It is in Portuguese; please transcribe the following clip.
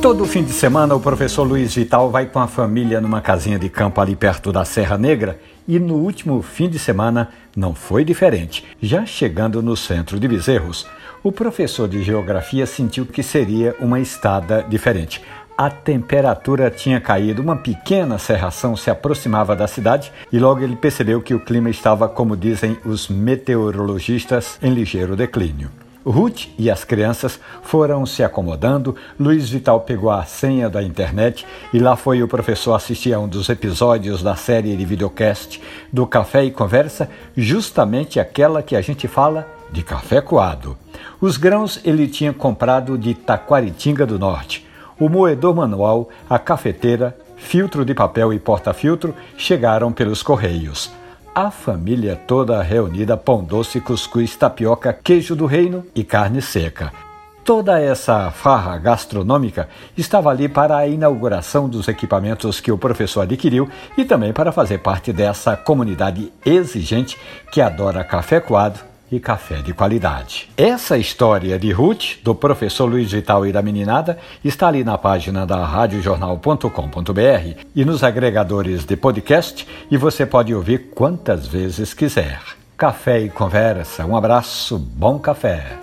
Todo fim de semana o professor Luiz Vital vai com a família numa casinha de campo ali perto da Serra Negra e no último fim de semana não foi diferente. Já chegando no centro de Bezerros, o professor de geografia sentiu que seria uma estada diferente. A temperatura tinha caído, uma pequena serração se aproximava da cidade e logo ele percebeu que o clima estava, como dizem os meteorologistas, em ligeiro declínio. Ruth e as crianças foram se acomodando. Luiz Vital pegou a senha da internet e lá foi o professor assistir a um dos episódios da série de videocast do Café e Conversa, justamente aquela que a gente fala de café coado. Os grãos ele tinha comprado de Taquaritinga do Norte. O moedor manual, a cafeteira, filtro de papel e porta-filtro chegaram pelos correios a família toda reunida, pão doce, cuscuz, tapioca, queijo do reino e carne seca. Toda essa farra gastronômica estava ali para a inauguração dos equipamentos que o professor adquiriu e também para fazer parte dessa comunidade exigente que adora café coado e café de qualidade. Essa história de Ruth, do professor Luiz Vital e da meninada, está ali na página da radiojornal.com.br e nos agregadores de podcast e você pode ouvir quantas vezes quiser. Café e conversa, um abraço, bom café.